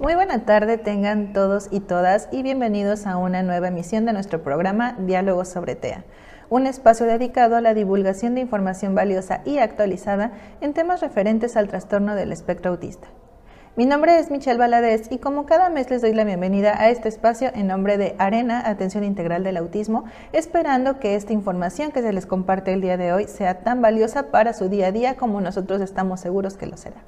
Muy buena tarde tengan todos y todas y bienvenidos a una nueva emisión de nuestro programa Diálogos sobre TEA, un espacio dedicado a la divulgación de información valiosa y actualizada en temas referentes al trastorno del espectro autista. Mi nombre es Michelle Valadez y como cada mes les doy la bienvenida a este espacio en nombre de Arena Atención Integral del Autismo, esperando que esta información que se les comparte el día de hoy sea tan valiosa para su día a día como nosotros estamos seguros que lo será.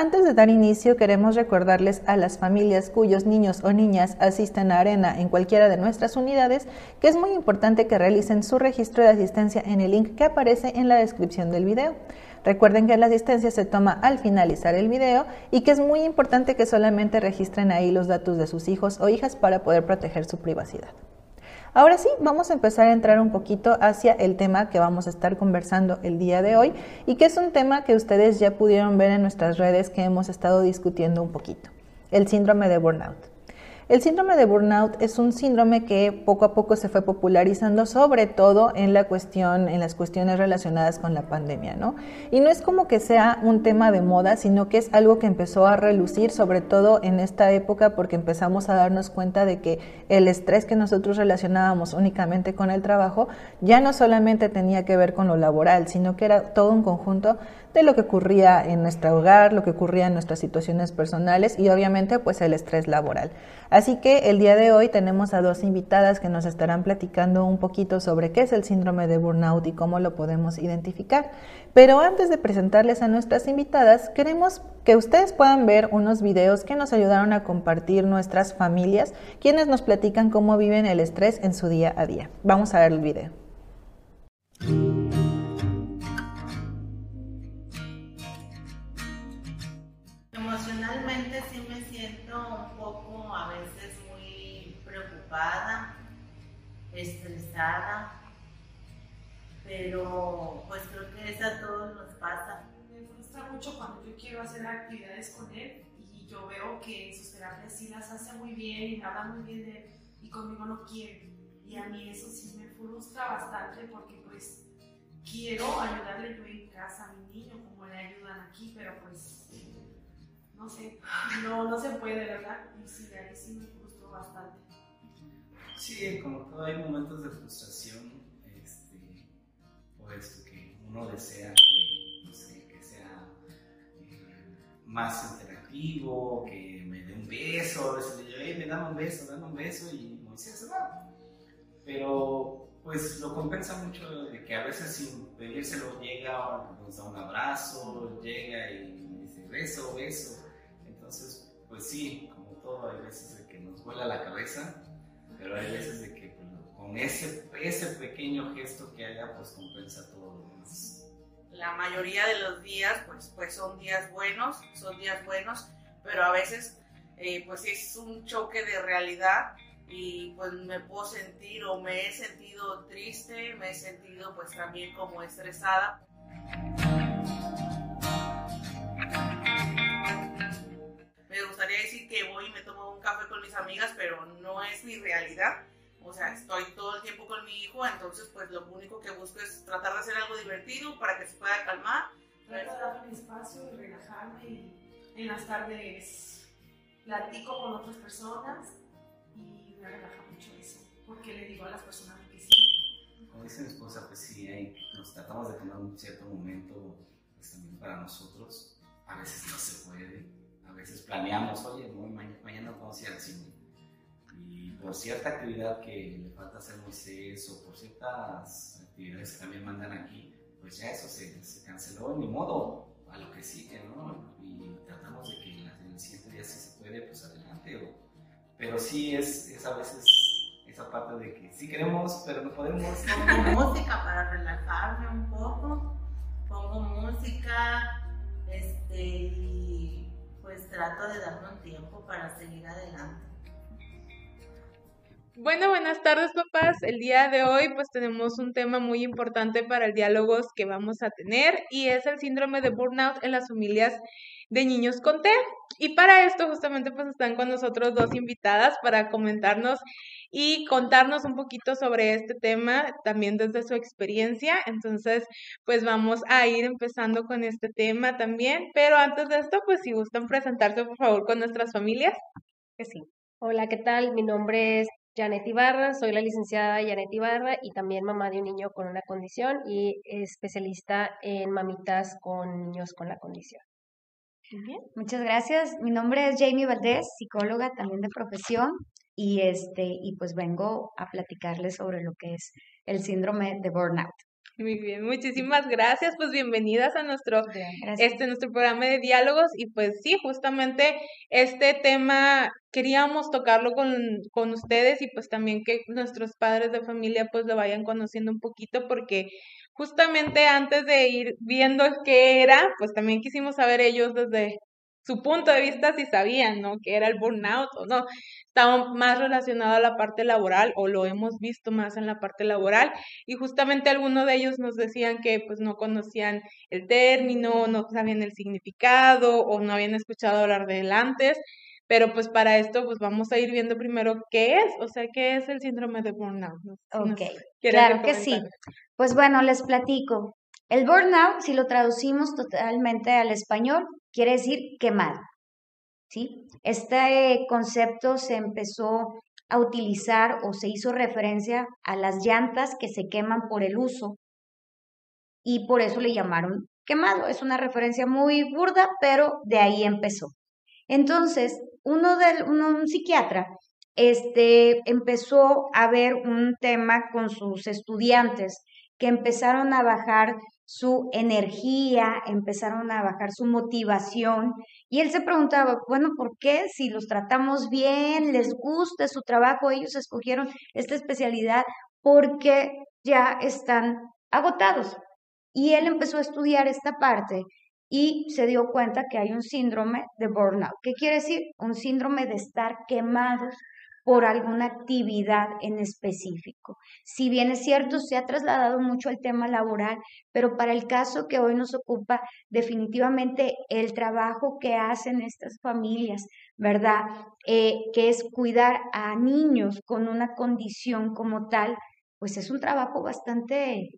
Antes de dar inicio, queremos recordarles a las familias cuyos niños o niñas asisten a Arena en cualquiera de nuestras unidades que es muy importante que realicen su registro de asistencia en el link que aparece en la descripción del video. Recuerden que la asistencia se toma al finalizar el video y que es muy importante que solamente registren ahí los datos de sus hijos o hijas para poder proteger su privacidad. Ahora sí, vamos a empezar a entrar un poquito hacia el tema que vamos a estar conversando el día de hoy y que es un tema que ustedes ya pudieron ver en nuestras redes que hemos estado discutiendo un poquito, el síndrome de burnout. El síndrome de burnout es un síndrome que poco a poco se fue popularizando, sobre todo en la cuestión, en las cuestiones relacionadas con la pandemia, ¿no? Y no es como que sea un tema de moda, sino que es algo que empezó a relucir, sobre todo en esta época, porque empezamos a darnos cuenta de que el estrés que nosotros relacionábamos únicamente con el trabajo ya no solamente tenía que ver con lo laboral, sino que era todo un conjunto de lo que ocurría en nuestro hogar, lo que ocurría en nuestras situaciones personales y obviamente pues el estrés laboral. Así que el día de hoy tenemos a dos invitadas que nos estarán platicando un poquito sobre qué es el síndrome de burnout y cómo lo podemos identificar. Pero antes de presentarles a nuestras invitadas, queremos que ustedes puedan ver unos videos que nos ayudaron a compartir nuestras familias, quienes nos platican cómo viven el estrés en su día a día. Vamos a ver el video. Estresada, pero pues creo que eso a todos nos pasa. Me frustra mucho cuando yo quiero hacer actividades con él y yo veo que sus terapias sí las hace muy bien y habla muy bien de él y conmigo no quiere. Y a mí eso sí me frustra bastante porque pues quiero ayudarle yo en casa a mi niño como le ayudan aquí, pero pues no sé, no, no se puede, ¿verdad? Y sí, ahí sí me frustro bastante. Sí, como todo hay momentos de frustración, este, por esto que uno desea que, sea eh, más interactivo, que me dé un beso, a veces le digo, hey, me da un beso, dame un beso y Moisés se va. Pero pues lo compensa mucho de que a veces sin pedírselo llega, nos da un abrazo, llega y dice beso, beso. Entonces, pues sí, como todo, hay veces de que nos vuela la cabeza pero hay veces de que pues, con ese, ese pequeño gesto que haya, pues compensa todo lo demás. La mayoría de los días, pues, pues son días buenos, son días buenos, pero a veces, eh, pues es un choque de realidad y pues me puedo sentir o me he sentido triste, me he sentido pues también como estresada. Gustaría decir que voy y me tomo un café con mis amigas, pero no es mi realidad. O sea, estoy todo el tiempo con mi hijo, entonces pues lo único que busco es tratar de hacer algo divertido para que se pueda calmar. Trato de darme espacio y relajarme y en las tardes platico con otras personas y me relaja mucho eso, porque le digo a las personas que sí. Como dice mi esposa, pues sí, hay, nos tratamos de tomar un cierto momento pues, también para nosotros. A veces no se puede veces planeamos, oye, mañana vamos a ir al cine. Y por cierta actividad que le falta hacer Moisés o por ciertas actividades que también mandan aquí, pues ya eso se, se canceló, ni modo, a lo que sigue, ¿no? Y tratamos de que en el siguiente día si se puede, pues adelante. pero sí es, a veces esa parte de que sí queremos, pero no podemos. Pongo música para relajarme un poco, pongo música, este, pues trato de darme un tiempo para seguir adelante. Bueno, buenas tardes papás. El día de hoy pues tenemos un tema muy importante para el diálogo que vamos a tener y es el síndrome de burnout en las familias de niños con TEA. Y para esto justamente pues están con nosotros dos invitadas para comentarnos y contarnos un poquito sobre este tema también desde su experiencia. Entonces pues vamos a ir empezando con este tema también, pero antes de esto pues si gustan presentarse por favor con nuestras familias. Que sí. Hola, ¿qué tal? Mi nombre es Janet Ibarra, soy la licenciada Janet Ibarra y también mamá de un niño con una condición y especialista en mamitas con niños con la condición. Bien. Muchas gracias. Mi nombre es Jamie Valdés, psicóloga también de profesión y este y pues vengo a platicarles sobre lo que es el síndrome de burnout. Muy bien, muchísimas gracias. Pues bienvenidas a nuestro, este, nuestro programa de diálogos. Y pues sí, justamente este tema queríamos tocarlo con, con ustedes y pues también que nuestros padres de familia pues lo vayan conociendo un poquito porque justamente antes de ir viendo qué era, pues también quisimos saber ellos desde su punto de vista si sabían, ¿no? Que era el burnout o no. Estaba más relacionado a la parte laboral o lo hemos visto más en la parte laboral y justamente algunos de ellos nos decían que pues no conocían el término, no sabían el significado o no habían escuchado hablar de él antes. Pero pues para esto pues vamos a ir viendo primero qué es, o sea, qué es el síndrome de burnout. ok, claro que sí. Pues bueno, les platico. El burnout, si lo traducimos totalmente al español, quiere decir quemado. ¿sí? Este concepto se empezó a utilizar o se hizo referencia a las llantas que se queman por el uso y por eso le llamaron quemado. Es una referencia muy burda, pero de ahí empezó. Entonces, uno de un psiquiatra este, empezó a ver un tema con sus estudiantes que empezaron a bajar su energía, empezaron a bajar su motivación y él se preguntaba, bueno, ¿por qué si los tratamos bien, les gusta su trabajo, ellos escogieron esta especialidad porque ya están agotados? Y él empezó a estudiar esta parte y se dio cuenta que hay un síndrome de burnout. ¿Qué quiere decir? Un síndrome de estar quemados por alguna actividad en específico. Si bien es cierto, se ha trasladado mucho al tema laboral, pero para el caso que hoy nos ocupa, definitivamente el trabajo que hacen estas familias, ¿verdad? Eh, que es cuidar a niños con una condición como tal, pues es un trabajo bastante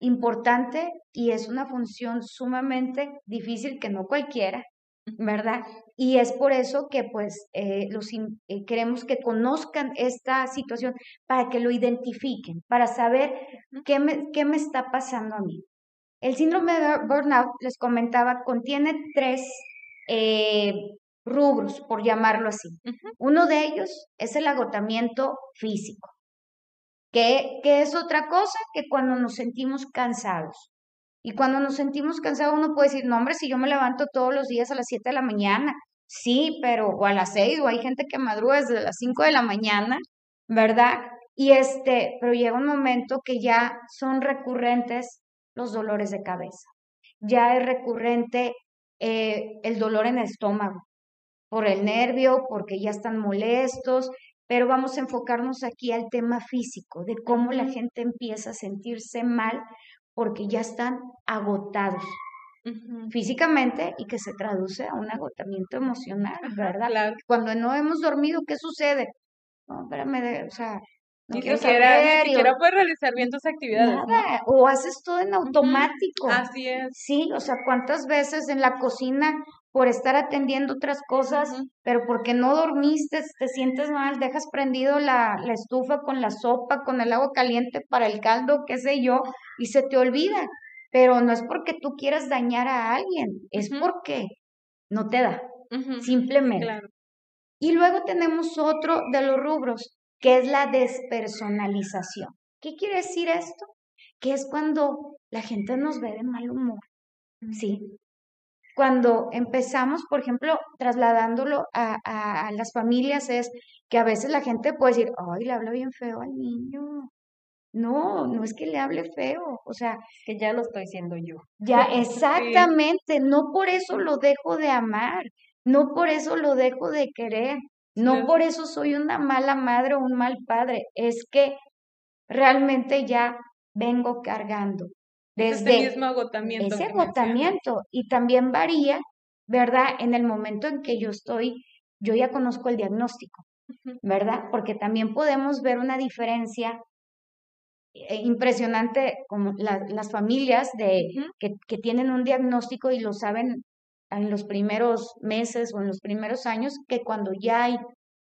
importante y es una función sumamente difícil que no cualquiera, ¿verdad? Y es por eso que pues eh, los, eh, queremos que conozcan esta situación para que lo identifiquen, para saber qué me, qué me está pasando a mí. El síndrome de burnout, les comentaba, contiene tres eh, rubros, por llamarlo así. Uno de ellos es el agotamiento físico, que, es otra cosa que cuando nos sentimos cansados. Y cuando nos sentimos cansados, uno puede decir, no, hombre, si yo me levanto todos los días a las 7 de la mañana, Sí, pero o a las seis, o hay gente que madruga desde las cinco de la mañana, ¿verdad? Y este, pero llega un momento que ya son recurrentes los dolores de cabeza. Ya es recurrente eh, el dolor en el estómago, por el nervio, porque ya están molestos, pero vamos a enfocarnos aquí al tema físico, de cómo la gente empieza a sentirse mal porque ya están agotados físicamente y que se traduce a un agotamiento emocional, ¿verdad? Cuando no hemos dormido, ¿qué sucede? No, espérame, o sea, no ni siquiera, ni siquiera puedes realizar bien tus actividades. Nada, o haces todo en automático. Así es. Sí, o sea, ¿cuántas veces en la cocina por estar atendiendo otras cosas, pero porque no dormiste, te sientes mal, dejas prendido la, la estufa con la sopa, con el agua caliente para el caldo, qué sé yo, y se te olvida pero no es porque tú quieras dañar a alguien, es porque no te da, simplemente. Y luego tenemos otro de los rubros, que es la despersonalización. ¿Qué quiere decir esto? Que es cuando la gente nos ve de mal humor, ¿sí? Cuando empezamos, por ejemplo, trasladándolo a, a las familias, es que a veces la gente puede decir, ay, le habla bien feo al niño, no, no es que le hable feo, o sea, que ya lo estoy siendo yo. Ya, exactamente, no por eso lo dejo de amar, no por eso lo dejo de querer, No por eso soy una mala madre o un mal padre, es que realmente ya vengo cargando desde ese mismo agotamiento. Ese agotamiento y también varía, ¿verdad? En el momento en que yo estoy, yo ya conozco el diagnóstico, ¿verdad? Porque también podemos ver una diferencia eh, impresionante como las familias de, que, que, tienen un diagnóstico y lo saben en los primeros meses o en los primeros años que cuando ya hay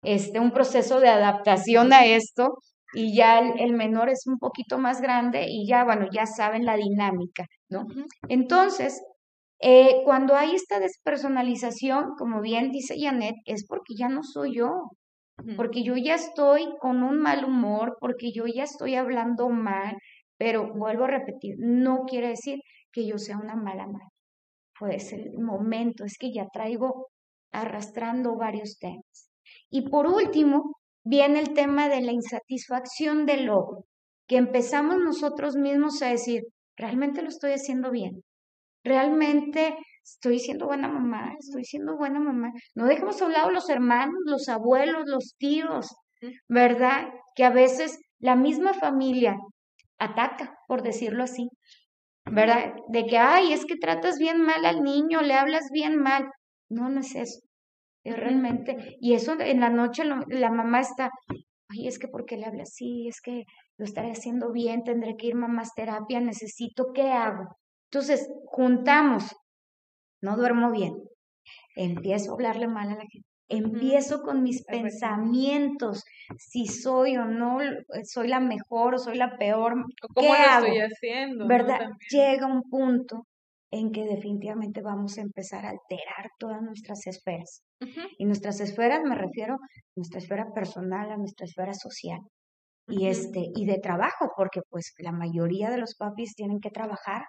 este, un proceso de adaptación a esto y ya el, menor es un poquito más grande y ya, bueno, ya saben la dinámica, ¿no? Entonces, eh, cuando hay esta despersonalización, como bien dice Janet, es porque ya no soy yo, porque yo ya estoy con un mal humor, porque yo ya estoy hablando mal, pero vuelvo a repetir, no quiere decir que yo sea una mala madre pues el momento, es que ya traigo arrastrando varios temas. Y por último, viene el tema de la insatisfacción del logro, que empezamos nosotros mismos a decir, realmente lo estoy haciendo bien, realmente estoy siendo buena mamá, estoy siendo buena mamá. No dejemos a un lado los hermanos, los abuelos, los tíos, ¿verdad? Que a veces la misma familia ataca, por decirlo así, ¿verdad? De que, ay, es que tratas bien mal al niño, le hablas bien mal. No, no es eso. Es realmente, y eso en la noche la mamá está, ay, es que ¿por qué le hablas así? Es que lo estaré haciendo bien, tendré que ir a más terapia, necesito, ¿qué hago? Entonces, juntamos, no duermo bien, empiezo a hablarle mal a la gente, empiezo con mis pensamientos, si soy o no, soy la mejor o soy la peor, ¿qué ¿Cómo lo estoy haciendo? ¿Verdad? Llega un punto en que definitivamente vamos a empezar a alterar todas nuestras esferas. Y nuestras esferas me refiero a nuestra esfera personal, a nuestra esfera social. Y este, y de trabajo, porque pues la mayoría de los papis tienen que trabajar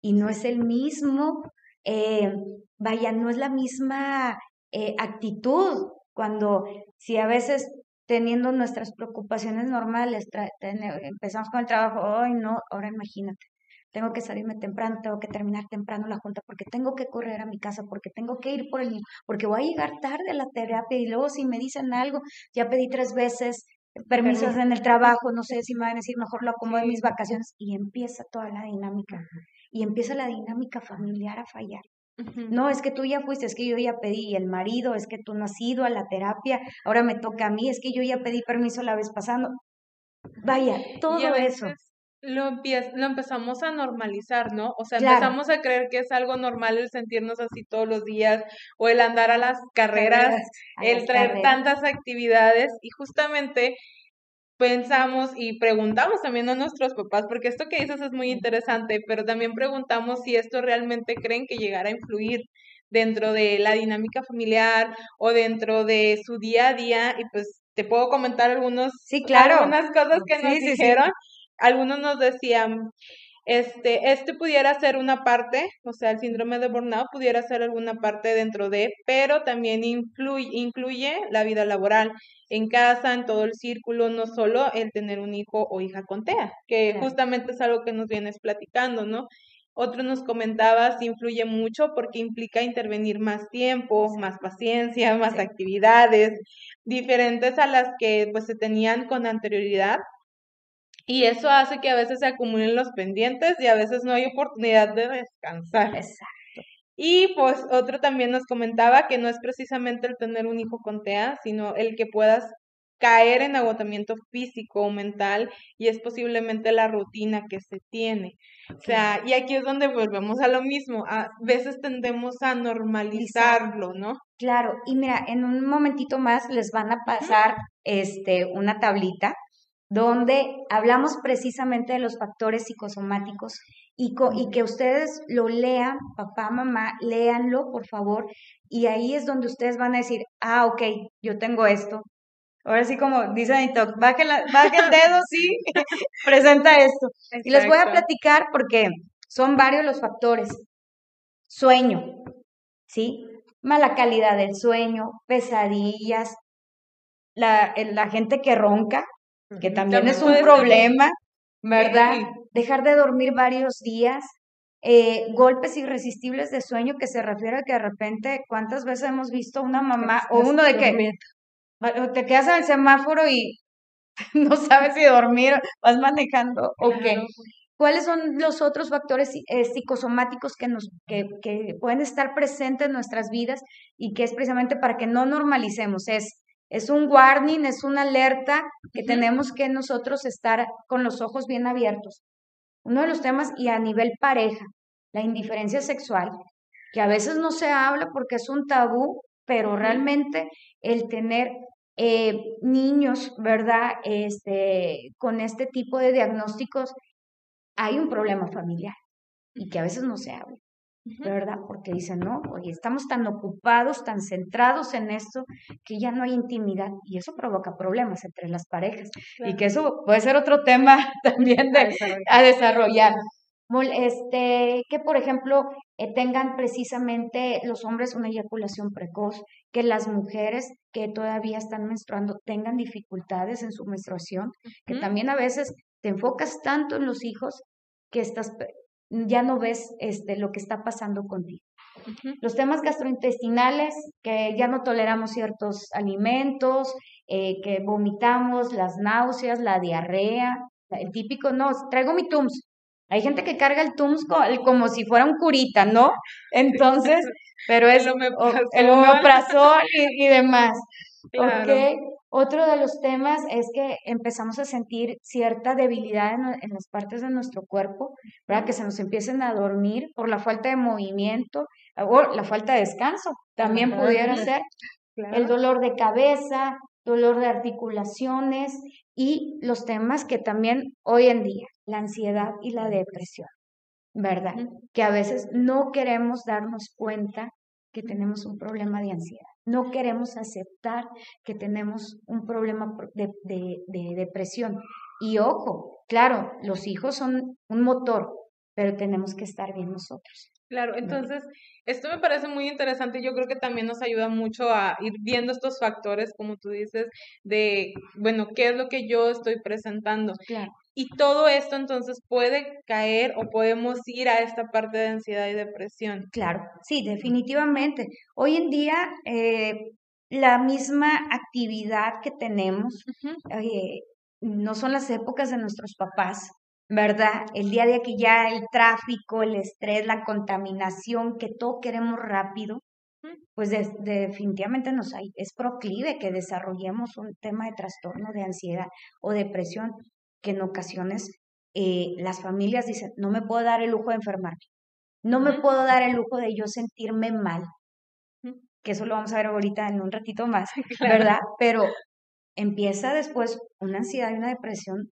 y no es el mismo, eh, vaya, no es la misma eh, actitud, cuando si a veces teniendo nuestras preocupaciones normales, empezamos con el trabajo, hoy no, ahora imagínate, tengo que salirme temprano, tengo que terminar temprano la junta, porque tengo que correr a mi casa, porque tengo que ir por el niño, porque voy a llegar tarde a la terapia y luego si me dicen algo, ya pedí tres veces permisos en el trabajo, no sé si me van a decir mejor lo acomodo en mis vacaciones y empieza toda la dinámica y empieza la dinámica familiar a fallar. No, es que tú ya fuiste, es que yo ya pedí, el marido, es que tú no has ido a la terapia, ahora me toca a mí, es que yo ya pedí permiso la vez pasando. Vaya, todo eso. Lo, lo empezamos a normalizar, ¿no? O sea, empezamos a creer que es algo normal el sentirnos así todos los días o el andar a las carreras, el traer tantas actividades y justamente pensamos y preguntamos también a nuestros papás, porque esto que dices es muy interesante, pero también preguntamos si esto realmente creen que llegará a influir dentro de la dinámica familiar o dentro de su día a día y pues te puedo comentar algunos sí, claro. algunas cosas que nos dijeron. Algunos nos decían, este, este pudiera ser una parte, o sea, el síndrome de burnout pudiera ser alguna parte dentro de, pero también influye, incluye la vida laboral en casa, en todo el círculo, no solo el tener un hijo o hija con TEA, que justamente es algo que nos vienes platicando, ¿no? Otro nos comentaba si influye mucho porque implica intervenir más tiempo, más paciencia, más actividades, diferentes a las que pues se tenían con anterioridad. Y eso hace que a veces se acumulen los pendientes y a veces no hay oportunidad de descansar. Exacto. Y pues otro también nos comentaba que no es precisamente el tener un hijo con TEA, sino el que puedas caer en agotamiento físico o mental y es posiblemente la rutina que se tiene. O sea, y aquí es donde volvemos a lo mismo, a veces tendemos a normalizarlo, ¿no? Claro, y mira, en un momentito más les van a pasar este una tablita donde hablamos precisamente de los factores psicosomáticos y, y, que ustedes lo lean, papá, mamá, léanlo, por favor, y ahí es donde ustedes van a decir, ah, ok, yo tengo esto. Ahora sí, como dice Anito, baje, la, baje el dedo, sí, presenta esto. Y les voy a platicar porque son varios los factores. Sueño, ¿sí? Mala calidad del sueño, pesadillas, la, la gente que ronca, que también, es un problema, ¿verdad? Dejar de dormir varios días, eh, golpes irresistibles de sueño que se refiere a que de repente, ¿cuántas veces hemos visto una mamá o uno de que te quedas en el semáforo y no sabes si dormir, vas manejando o qué. ¿Cuáles son los otros factores eh, psicosomáticos que, nos, que, que, pueden estar presentes en nuestras vidas y que es precisamente para que no normalicemos? Es, es un warning, es una alerta que tenemos que nosotros estar con los ojos bien abiertos. Uno de los temas, y a nivel pareja, la indiferencia sexual, que a veces no se habla porque es un tabú, pero realmente el tener eh, niños, ¿verdad? Este, con este tipo de diagnósticos, hay un problema familiar y que a veces no se habla, ¿verdad? Porque dicen, no, oye, estamos tan ocupados, tan centrados en esto, que ya no hay intimidad y eso provoca problemas entre las parejas. Y que eso puede ser otro tema también de, a desarrollar. este, que por ejemplo eh, tengan precisamente los hombres una eyaculación precoz, que las mujeres que todavía están menstruando tengan dificultades en su menstruación, que también a veces te enfocas tanto en los hijos que estás, ya no ves este, lo que está pasando contigo. Los temas gastrointestinales, que ya no toleramos ciertos alimentos, eh, que vomitamos, las náuseas, la diarrea, el típico, no, traigo mi TUMS, hay gente que carga el Tums como si fuera un curita, ¿no? Entonces, pero es el omeprazol, y, demás. Okay. Otro de los temas es que empezamos a sentir cierta debilidad en, las partes de nuestro cuerpo, ¿verdad? Que se nos empiecen a dormir por la falta de movimiento o la falta de descanso, también pudiera ser. El dolor de cabeza, dolor de articulaciones y los temas que también hoy en día la ansiedad y la depresión, ¿verdad? Que a veces no queremos darnos cuenta que tenemos un problema de ansiedad. No queremos aceptar que tenemos un problema de, de, depresión. Y ojo, claro, los hijos son un motor, pero tenemos que estar bien nosotros. Claro, entonces esto me parece muy interesante y yo creo que también nos ayuda mucho a ir viendo estos factores, como tú dices, de, bueno, qué es lo que yo estoy presentando. Claro. Y todo esto entonces puede caer o podemos ir a esta parte de ansiedad y depresión. Claro, sí, definitivamente. Hoy en día, eh, la misma actividad que tenemos, no son las épocas de nuestros papás, ¿verdad? El día de que ya el tráfico, el estrés, la contaminación, que todo queremos rápido, pues definitivamente nos hay, es proclive que desarrollemos un tema de trastorno de ansiedad o depresión que en ocasiones eh, las familias dicen, no me puedo dar el lujo de enfermarme, no me puedo dar el lujo de yo sentirme mal, que eso lo vamos a ver ahorita en un ratito más, ¿verdad? Pero empieza después una ansiedad y una depresión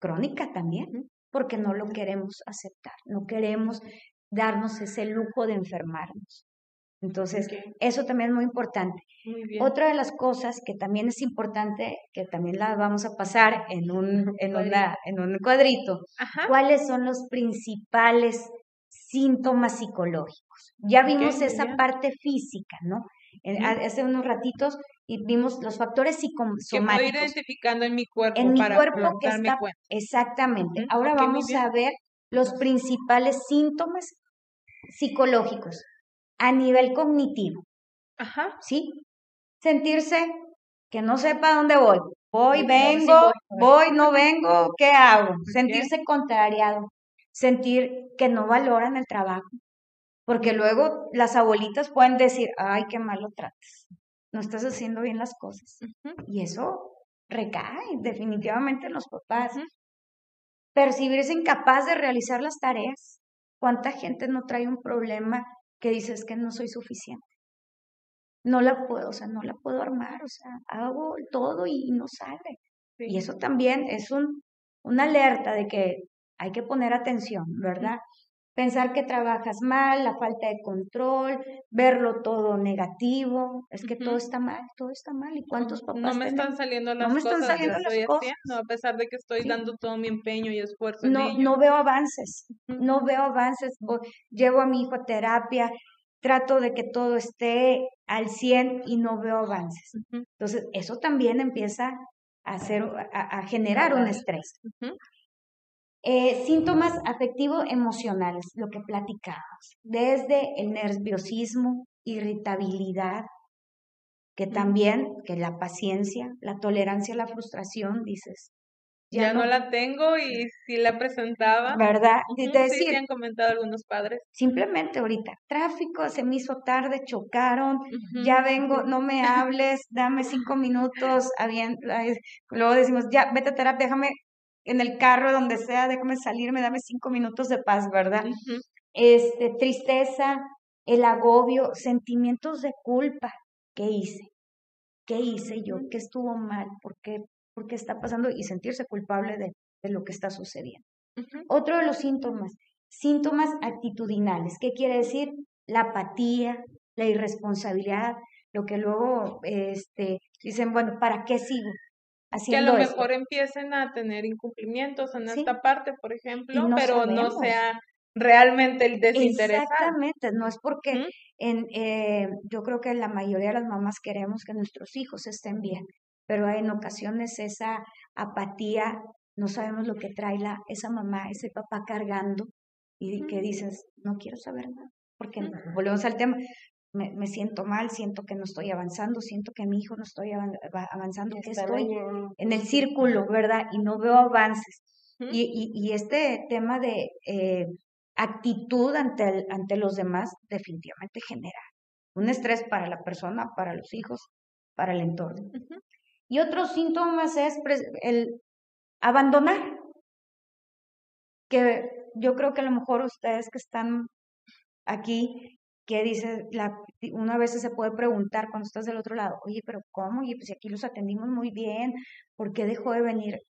crónica también, porque no lo queremos aceptar, no queremos darnos ese lujo de enfermarnos. Entonces, eso también es muy importante. Otra de las cosas que también es importante, que también la vamos a pasar en un, en una, en un cuadrito, ¿cuáles son los principales síntomas psicológicos? Ya vimos esa parte física, ¿no? Hace unos ratitos y vimos los factores psicosomáticos. Que identificando en mi cuerpo en mi cuerpo que está, Exactamente. Ahora vamos a ver los principales síntomas psicológicos a nivel cognitivo. Ajá. ¿Sí? Sentirse que no sepa dónde voy. Voy, vengo, voy, no vengo, ¿qué hago? Sentirse contrariado. Sentir que no valoran el trabajo. Porque luego las abuelitas pueden decir, ay, qué mal lo tratas. No estás haciendo bien las cosas. Y eso recae definitivamente en los papás. Percibirse incapaz de realizar las tareas. ¿Cuánta gente no trae un problema que dices que no soy suficiente. No la puedo, o sea, no la puedo armar, o sea, hago todo y no sale. Y eso también es un, una alerta de que hay que poner atención, ¿verdad? Pensar que trabajas mal, la falta de control, verlo todo negativo, es que todo está mal, todo está mal. ¿Y cuántos papás No me están saliendo las no me cosas están saliendo las cosas. a pesar de que estoy dando todo mi empeño y esfuerzo. No, no veo avances, no veo avances. Llevo a mi hijo a terapia, trato de que todo esté al 100 y no veo avances. Entonces, eso también empieza a, hacer, a, generar un estrés. Eh, síntomas afectivo-emocionales, lo que platicamos, desde el nerviosismo, irritabilidad, que también, que la paciencia, la tolerancia a la frustración, dices, ya, no, la tengo y si la presentaba. ¿Verdad? Y te sí, han comentado algunos padres. Simplemente ahorita, tráfico, se me hizo tarde, chocaron, ya vengo, no me hables, dame cinco minutos, luego decimos, ya, vete a terapia, déjame en el carro, donde sea, déjame salirme, dame cinco minutos de paz, ¿verdad? Este, tristeza, el agobio, sentimientos de culpa. ¿Qué hice? ¿Qué hice yo? ¿Qué estuvo mal? ¿Por qué por qué está pasando y sentirse culpable de, lo que está sucediendo. Otro de los síntomas, síntomas actitudinales. ¿Qué quiere decir? La apatía, la irresponsabilidad, lo que luego este, dicen, bueno, ¿para qué sigo? Haciendo que a lo mejor empiecen a tener incumplimientos en esta parte, por ejemplo, pero no sea realmente el desinterés. Exactamente, no es porque en, eh, yo creo que la mayoría de las mamás queremos que nuestros hijos estén bien, pero en ocasiones esa apatía, no sabemos lo que trae la, esa mamá, ese papá cargando y que dices, no quiero saber nada, porque volvemos al tema, me, me, siento mal, siento que no estoy avanzando, siento que mi hijo no estoy avanzando, que estoy en el círculo, ¿verdad? Y no veo avances. y, y, y, este tema de eh, actitud ante, ante los demás definitivamente genera un estrés para la persona, para los hijos, para el entorno. Y otros síntomas es el abandonar, que yo creo que a lo mejor ustedes que están aquí, que dice, la, una vez se puede preguntar cuando estás del otro lado, oye, pero ¿cómo? Y pues aquí los atendimos muy bien, ¿por qué dejó de venir?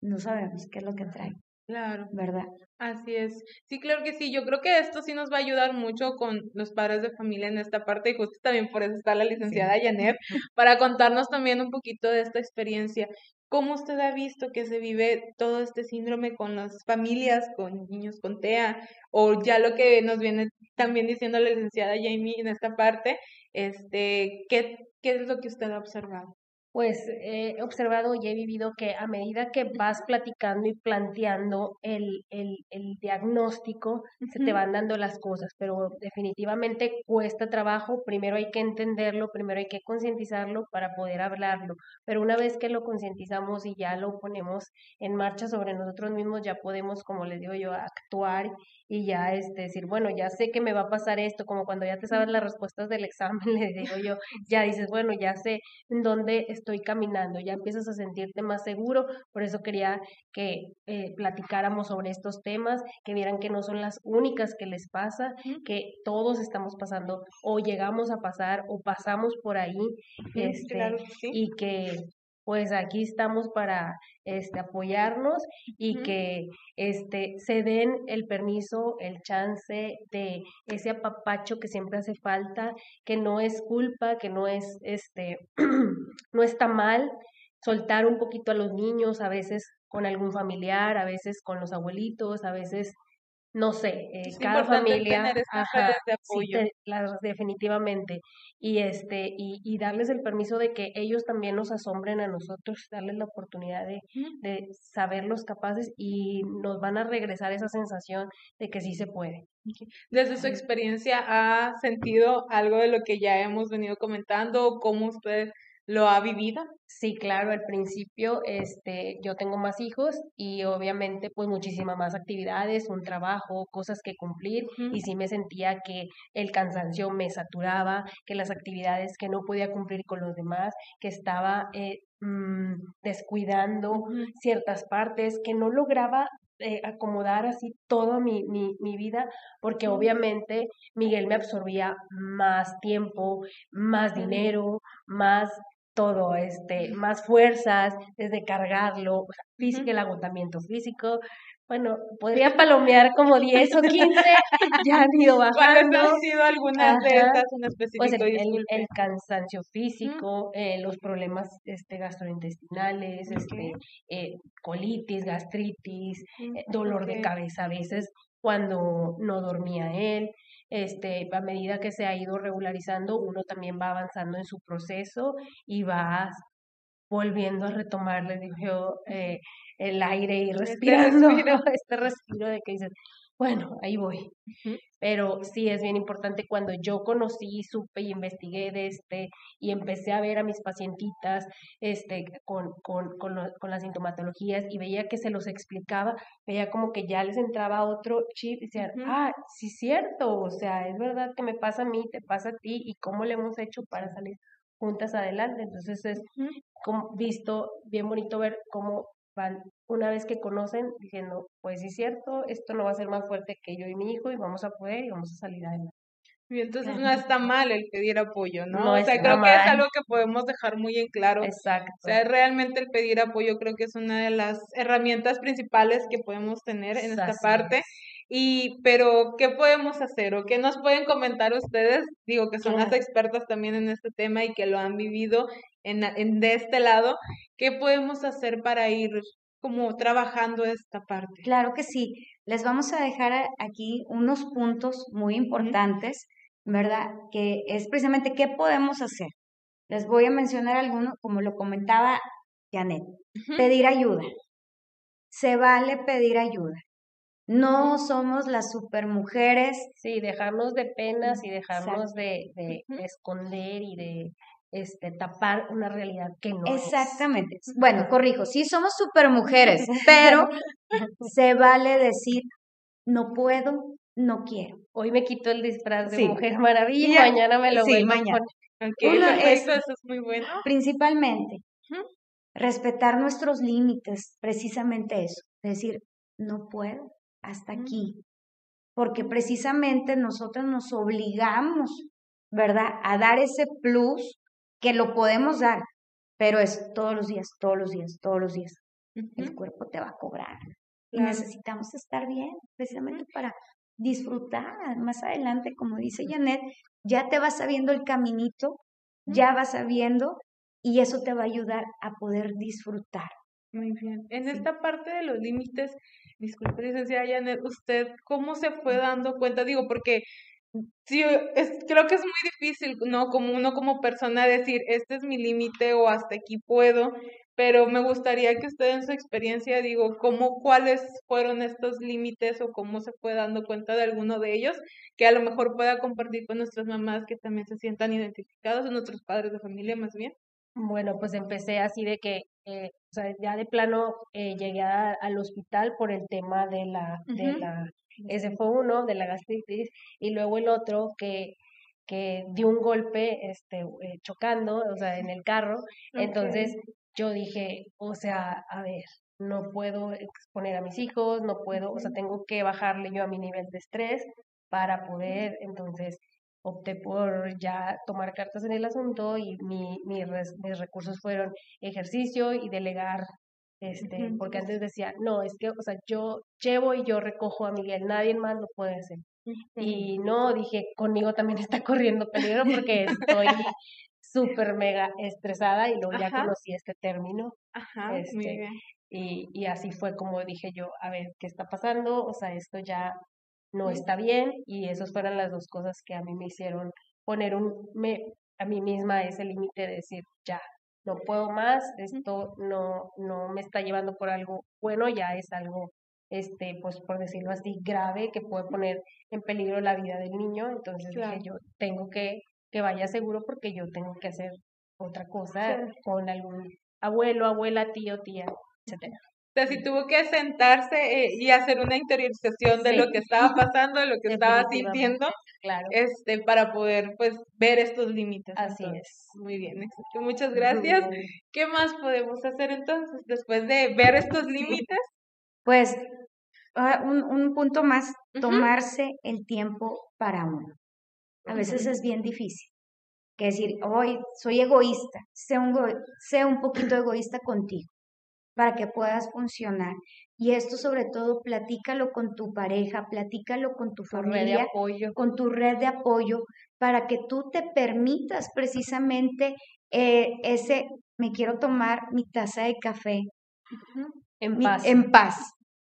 No sabemos qué es lo que trae. Claro. ¿Verdad? Así es. Sí, claro que sí. Yo creo que esto sí nos va a ayudar mucho con los padres de familia en esta parte y justo también por eso está la licenciada Janet para contarnos también un poquito de esta experiencia. ¿Cómo usted ha visto que se vive todo este síndrome con las familias, con niños con TEA? O ya lo que nos viene también diciendo la licenciada Jamie en esta parte, este, ¿qué, qué es lo que usted ha observado? Pues he observado y he vivido que a medida que vas platicando y planteando el, el, el diagnóstico, se te van dando las cosas, pero definitivamente cuesta trabajo, primero hay que entenderlo, primero hay que concientizarlo para poder hablarlo, pero una vez que lo concientizamos y ya lo ponemos en marcha sobre nosotros mismos, ya podemos, como les digo yo, actuar y ya este, decir, bueno, ya sé que me va a pasar esto, como cuando ya te sabes las respuestas del examen, le digo yo, ya dices, bueno, ya sé en dónde estoy caminando, ya empiezas a sentirte más seguro, por eso quería que eh, platicáramos sobre estos temas, que vieran que no son las únicas que les pasa, que todos estamos pasando o llegamos a pasar o pasamos por ahí, este, y que pues aquí estamos para este, apoyarnos y que este, se den el permiso, el chance de ese apapacho que siempre hace falta, que no es culpa, que no es, este, no está mal, soltar un poquito a los niños, a veces con algún familiar, a veces con los abuelitos, a veces no sé, eh, cada familia, de apoyo. definitivamente, y este, y, y, darles el permiso de que ellos también nos asombren a nosotros, darles la oportunidad de, de saberlos capaces y nos van a regresar esa sensación de que sí se puede. Desde su experiencia, ¿ha sentido algo de lo que ya hemos venido comentando? ¿Cómo usted lo ha vivido? Sí, claro, al principio este, yo tengo más hijos y obviamente pues muchísimas más actividades, un trabajo, cosas que cumplir y sí me sentía que el cansancio me saturaba, que las actividades que no podía cumplir con los demás, que estaba eh, mm, descuidando ciertas partes, que no lograba eh, acomodar así toda mi, mi, mi, vida, porque obviamente Miguel me absorbía más tiempo, más dinero, más todo, este, más fuerzas, desde cargarlo, físico, el agotamiento físico. Bueno, podría palomear como 10 o 15, ya han ido bajando. ¿Cuáles han sido algunas de estas en específico? Pues el, el, cansancio físico, eh, los problemas este, gastrointestinales, este, eh, colitis, gastritis, eh, dolor de cabeza a veces cuando no dormía él, este, a medida que se ha ido regularizando, uno también va avanzando en su proceso y va volviendo a retomar, le digo eh, el aire y este respirando este respiro de que dices, bueno, ahí voy. Pero sí es bien importante cuando yo conocí, supe y investigué de este y empecé a ver a mis pacientitas este, con, con, con, con las sintomatologías y veía que se los explicaba, veía como que ya les entraba otro chip y decían, ah, sí es cierto, o sea, es verdad que me pasa a mí, te pasa a ti y cómo le hemos hecho para salir juntas adelante. Entonces es como visto, bien bonito ver cómo van una vez que conocen diciendo, pues sí es cierto, esto no va a ser más fuerte que yo y mi hijo y vamos a poder y vamos a salir adelante. Y entonces no está mal el pedir apoyo, ¿no? o sea, creo que es algo que podemos dejar muy en claro. Exacto. O sea, realmente el pedir apoyo creo que es una de las herramientas principales que podemos tener en esta parte. Y, pero, ¿qué podemos hacer o qué nos pueden comentar ustedes? Digo que son las expertas también en este tema y que lo han vivido en, en, de este lado. ¿Qué podemos hacer para ir como trabajando esta parte? Claro que sí. Les vamos a dejar aquí unos puntos muy importantes, ¿verdad? Que es precisamente qué podemos hacer. Les voy a mencionar algunos, como lo comentaba Janet. Pedir ayuda. Se vale pedir ayuda. No somos las supermujeres. Sí, dejarnos de penas y dejarnos de, de, esconder y de este, tapar una realidad que no Exactamente. Bueno, corrijo, sí somos supermujeres, pero se vale decir, no puedo, no quiero. Hoy me quito el disfraz de Mujer Maravilla, y mañana me lo sí, mañana. eso es muy bueno. Principalmente, respetar nuestros límites, precisamente eso, decir, no puedo, hasta aquí, porque precisamente nosotros nos obligamos, ¿verdad?, a dar ese plus que lo podemos dar, pero es todos los días, todos los días, todos los días. El cuerpo te va a cobrar. Y necesitamos estar bien, precisamente para disfrutar. Más adelante, como dice Janet, ya te vas sabiendo el caminito, ya vas sabiendo, y eso te va a ayudar a poder disfrutar. Muy bien. En esta parte de los límites, disculpe, licenciada Janet, ¿usted cómo se fue dando cuenta? Digo, porque sí, es, creo que es muy difícil, ¿no? Como uno como persona decir, este es mi límite o hasta aquí puedo, pero me gustaría que usted en su experiencia, digo, cómo, cuáles fueron estos límites o cómo se fue dando cuenta de alguno de ellos, que a lo mejor pueda compartir con nuestras mamás que también se sientan identificados, o nuestros padres de familia más bien. Bueno, pues empecé así de que, eh, o sea, ya de plano eh, llegué al hospital por el tema de la, de la ese fue uno de la gastritis y luego el otro que que dio un golpe este eh, chocando, o sea, en el carro. Entonces yo dije, o sea, a ver, no puedo exponer a mis hijos, no puedo, o sea, tengo que bajarle yo a mi nivel de estrés para poder, entonces opté por ya tomar cartas en el asunto y mi, mis recursos fueron ejercicio y delegar este, porque antes decía, no, es que, o sea, yo llevo y yo recojo a Miguel, nadie más lo puede hacer. Y no, dije, conmigo también está corriendo peligro porque estoy súper mega estresada y luego ya conocí este término. Ajá, este, Y, y así fue como dije yo, a ver, ¿qué está pasando? O sea, esto ya no está bien y esas fueron las dos cosas que a mí me hicieron poner un, me, a mí misma ese límite de decir, ya, no puedo más, esto no, no me está llevando por algo bueno, ya es algo, este, pues por decirlo así, grave, que puede poner en peligro la vida del niño, entonces dije yo tengo que que vaya seguro porque yo tengo que hacer otra cosa con algún abuelo, abuela, tío, tía, etcétera. O sea, si tuvo que sentarse eh, y hacer una interiorización de lo que estaba pasando, de lo que estaba sintiendo, claro. este, para poder pues ver estos límites. Así es. Muy bien, muchas gracias. ¿Qué más podemos hacer entonces después de ver estos límites? Pues ah, un, un punto más, tomarse el tiempo para uno. A veces es bien difícil. Que decir, hoy soy egoísta, sé un, sé un poquito egoísta contigo para que puedas funcionar. Y esto sobre todo, platícalo con tu pareja, platícalo con tu familia, apoyo. con tu red de apoyo, para que tú te permitas precisamente eh, ese, me quiero tomar mi taza de café en paz. En paz,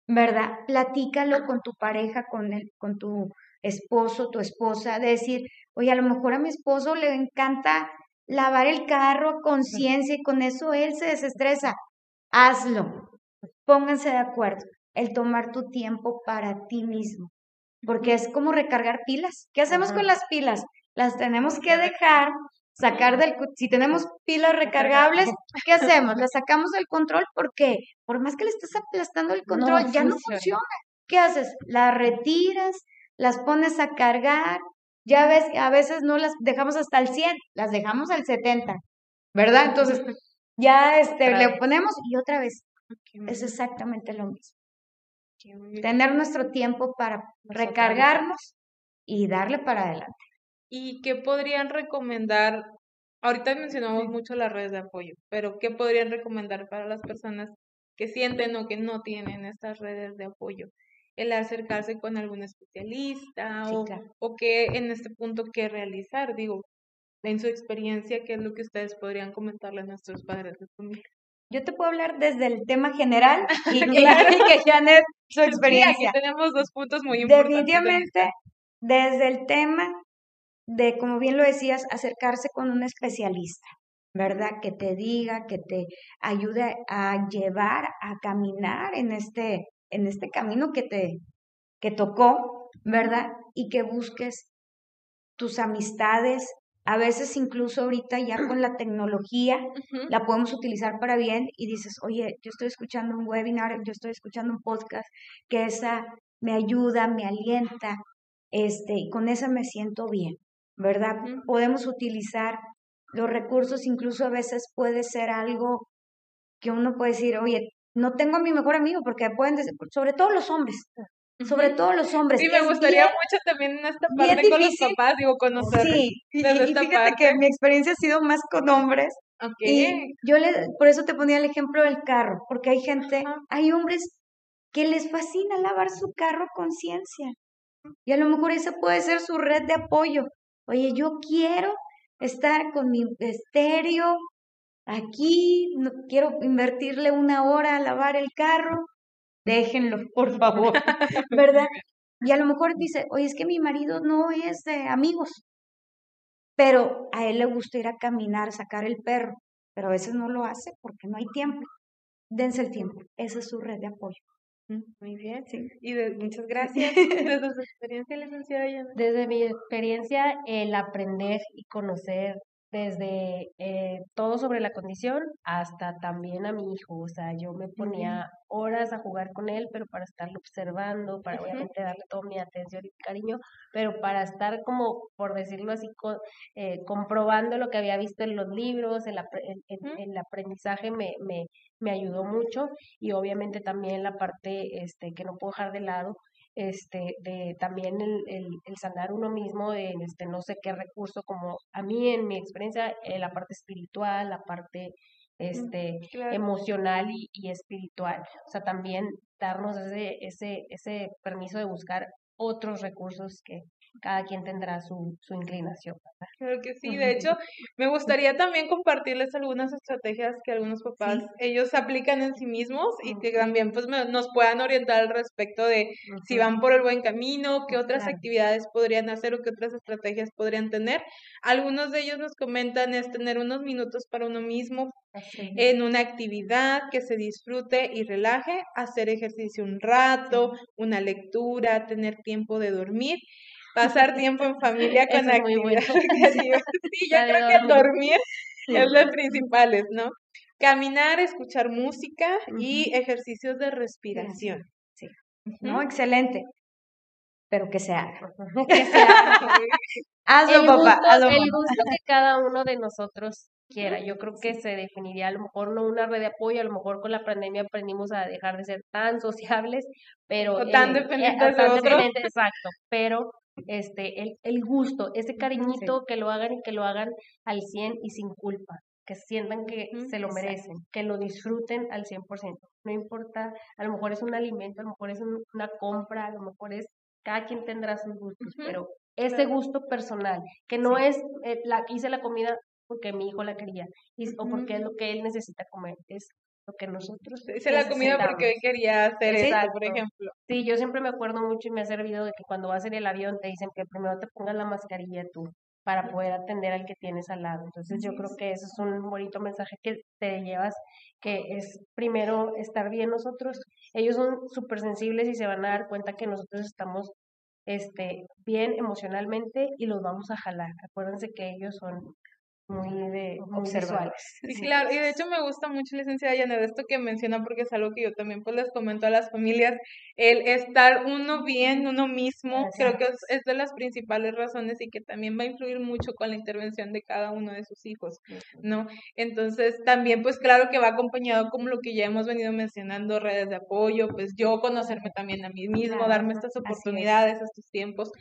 ¿verdad? Platícalo con tu pareja, con, el, con tu esposo, tu esposa, de decir, oye, a lo mejor a mi esposo le encanta lavar el carro a conciencia y con eso él se desestresa hazlo. Pónganse de acuerdo. el tomar tu tiempo para ti mismo, porque es como recargar pilas. ¿Qué hacemos con las pilas? Las tenemos que dejar, sacar del... Si tenemos pilas recargables, ¿qué hacemos? Las sacamos del control porque por más que le estés aplastando el control, ya no funciona. ¿Qué haces? Las retiras, las pones a cargar, ya ves, a veces no las dejamos hasta el 100, las dejamos al 70, ¿verdad? Entonces, ya este, le ponemos y otra vez. Es exactamente lo mismo. Tener nuestro tiempo para recargarnos y darle para adelante. ¿Y qué podrían recomendar? Ahorita mencionamos mucho las redes de apoyo, pero ¿qué podrían recomendar para las personas que sienten o que no tienen estas redes de apoyo? El acercarse con algún especialista o, o qué en este punto qué realizar, digo, en su experiencia, ¿qué es lo que ustedes podrían comentarle a nuestros padres de familia? Yo te puedo hablar desde el tema general y, claro. que Janet, su experiencia. aquí tenemos dos puntos muy importantes. Definitivamente, desde el tema de, como bien lo decías, acercarse con un especialista, ¿verdad? Que te diga, que te ayude a llevar, a caminar en este, en este camino que te que tocó, ¿verdad? Y que busques tus amistades, a veces incluso ahorita ya con la tecnología la podemos utilizar para bien y dices, oye, yo estoy escuchando un webinar, yo estoy escuchando un podcast, que esa me ayuda, me alienta, este, y con esa me siento bien, ¿verdad? Podemos utilizar los recursos, incluso a veces puede ser algo que uno puede decir, oye, no tengo a mi mejor amigo, porque pueden decir, sobre todo los hombres, sobre todo los hombres. Sí, me gustaría mucho también en esta parte con los papás, digo, conocer. Sí, y, fíjate que mi experiencia ha sido más con hombres. Y yo le, por eso te ponía el ejemplo del carro, porque hay gente, hay hombres que les fascina lavar su carro con ciencia. Y a lo mejor esa puede ser su red de apoyo. Oye, yo quiero estar con mi estéreo aquí, no quiero invertirle una hora a lavar el carro, déjenlo, por favor, ¿verdad? Y a lo mejor dice, oye, es que mi marido no es de amigos, pero a él le gusta ir a caminar, sacar el perro, pero a veces no lo hace porque no hay tiempo. Dense el tiempo, esa es su red de apoyo. Mm, muy bien, sí. Y muchas gracias. Desde su experiencia, licenciada Desde mi experiencia, el aprender y conocer desde eh, todo sobre la condición hasta también a mi hijo. O sea, yo me ponía horas a jugar con él, pero para estarlo observando, para obviamente darle toda mi atención y cariño, pero para estar como, por decirlo así, eh, comprobando lo que había visto en los libros, el, el, aprendizaje me, me, me ayudó mucho. Y obviamente también la parte este, que no puedo dejar de lado este, de también el, el, sanar uno mismo de este, no sé qué recurso, como a mí en mi experiencia, eh, la parte espiritual, la parte este, emocional y, y, espiritual. O sea, también darnos ese, ese, ese permiso de buscar otros recursos que, cada quien tendrá su, su inclinación. Claro que sí, de hecho, me gustaría también compartirles algunas estrategias que algunos papás, ellos aplican en sí mismos y que también pues nos puedan orientar al respecto de si van por el buen camino, qué otras actividades podrían hacer o qué otras estrategias podrían tener. Algunos de ellos nos comentan es tener unos minutos para uno mismo, en una actividad que se disfrute y relaje, hacer ejercicio un rato, una lectura, tener tiempo de dormir pasar tiempo en familia con actividades Sí, yo creo que dormir es lo principal, ¿no? Caminar, escuchar música y ejercicios de respiración. Sí. No, excelente. Pero que se haga. Que se haga. hazlo, papá. hazlo, el gusto que cada uno de nosotros quiera. Yo creo que se definiría a lo mejor no una red de apoyo, a lo mejor con la pandemia aprendimos a dejar de ser tan sociables, pero... O tan eh, dependientes de otros. Exacto, pero este, el, el gusto, ese cariñito que lo hagan y que lo hagan al 100 y sin culpa, que sientan que se lo merecen, que lo disfruten al 100%. No importa, a lo mejor es un alimento, a lo mejor es una compra, a lo mejor es, cada quien tendrá sus gustos, pero ese gusto personal, que no es, eh, la, hice la comida porque mi hijo la quería y, o porque es lo que él necesita comer, es que nosotros hice la comida porque quería hacer eso, por ejemplo. Sí, yo siempre me acuerdo mucho y me ha servido de que cuando vas en el avión te dicen que primero te pongas la mascarilla tú para poder atender al que tienes al lado. Entonces yo creo que eso es un bonito mensaje que te llevas, que es primero estar bien nosotros. Ellos son súper sensibles y se van a dar cuenta que nosotros estamos este, bien emocionalmente y los vamos a jalar. Acuérdense que ellos son muy de muy Sí, claro, y de hecho me gusta mucho, licenciada Janet, esto que menciona porque es algo que yo también pues les comento a las familias, el estar uno bien, uno mismo, creo que es, de las principales razones y que también va a influir mucho con la intervención de cada uno de sus hijos, ¿no? Entonces, también pues claro que va acompañado como lo que ya hemos venido mencionando, redes de apoyo, pues yo conocerme también a mí mismo, darme estas oportunidades, estos tiempos,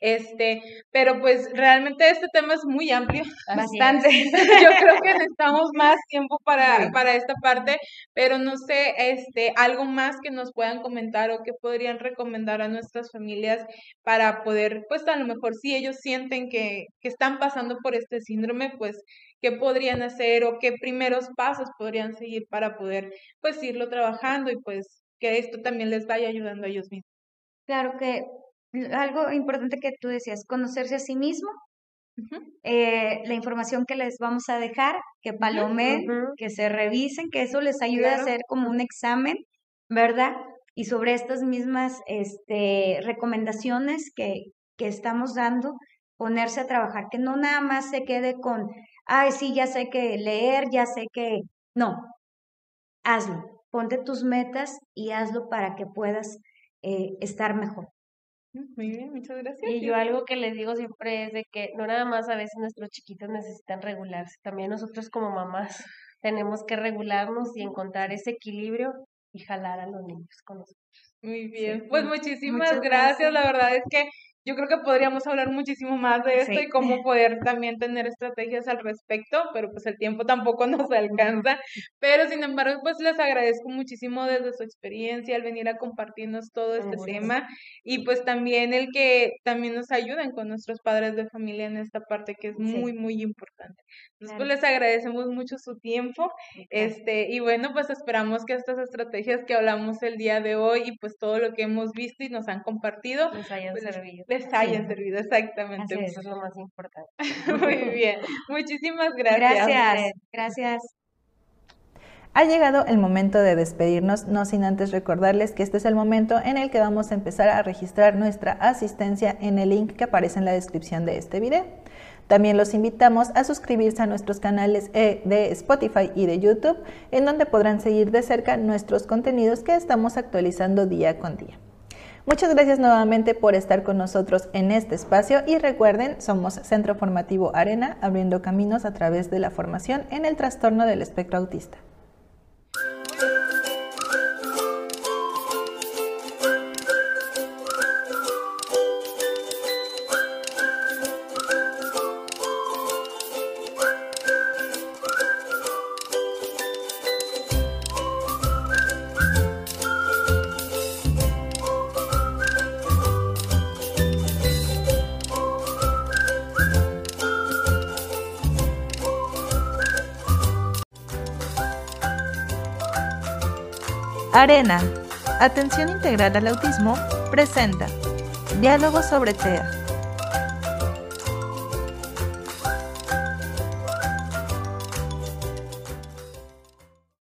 este, pero pues realmente este tema es muy amplio, bastante Yo creo que necesitamos más tiempo para, para esta parte, pero no sé, este, algo más que nos puedan comentar o que podrían recomendar a nuestras familias para poder, pues a lo mejor si ellos sienten que, que están pasando por este síndrome, pues qué podrían hacer o qué primeros pasos podrían seguir para poder pues irlo trabajando y pues que esto también les vaya ayudando a ellos mismos. Claro que algo importante que tú decías, conocerse a sí mismo, eh, la información que les vamos a dejar, que palomen, que se revisen, que eso les ayude a hacer como un examen, ¿verdad? Y sobre estas mismas este, recomendaciones que, que estamos dando, ponerse a trabajar, que no nada más se quede con, ay, sí, ya sé que leer, ya sé que... No, hazlo, ponte tus metas y hazlo para que puedas eh, estar mejor. Muy bien, muchas gracias. Y yo algo que les digo siempre es de que no nada más a veces nuestros chiquitos necesitan regularse, también nosotros como mamás tenemos que regularnos y encontrar ese equilibrio y jalar a los niños con nosotros. Muy bien, pues muchísimas gracias. La verdad es que yo creo que podríamos hablar muchísimo más de esto y cómo poder también tener estrategias al respecto, pero pues el tiempo tampoco nos alcanza. Pero sin embargo, pues les agradezco muchísimo desde su experiencia al venir a compartirnos todo este tema y pues también el que también nos ayuden con nuestros padres de familia en esta parte que es muy, muy importante. Entonces, pues les agradecemos mucho su tiempo. Este, y bueno, pues esperamos que estas estrategias que hablamos el día de hoy y pues todo lo que hemos visto y nos han compartido les hayan pues, servido les hayan servido, exactamente. eso es lo más importante. Muy bien, muchísimas gracias. Gracias, gracias. Ha llegado el momento de despedirnos, no sin antes recordarles que este es el momento en el que vamos a empezar a registrar nuestra asistencia en el link que aparece en la descripción de este video. También los invitamos a suscribirse a nuestros canales de Spotify y de YouTube, en donde podrán seguir de cerca nuestros contenidos que estamos actualizando día con día. Muchas gracias nuevamente por estar con nosotros en este espacio y recuerden, somos Centro Formativo Arena, abriendo caminos a través de la formación en el trastorno del espectro autista. Arena, Atención Integral al Autismo, presenta Diálogo sobre TEA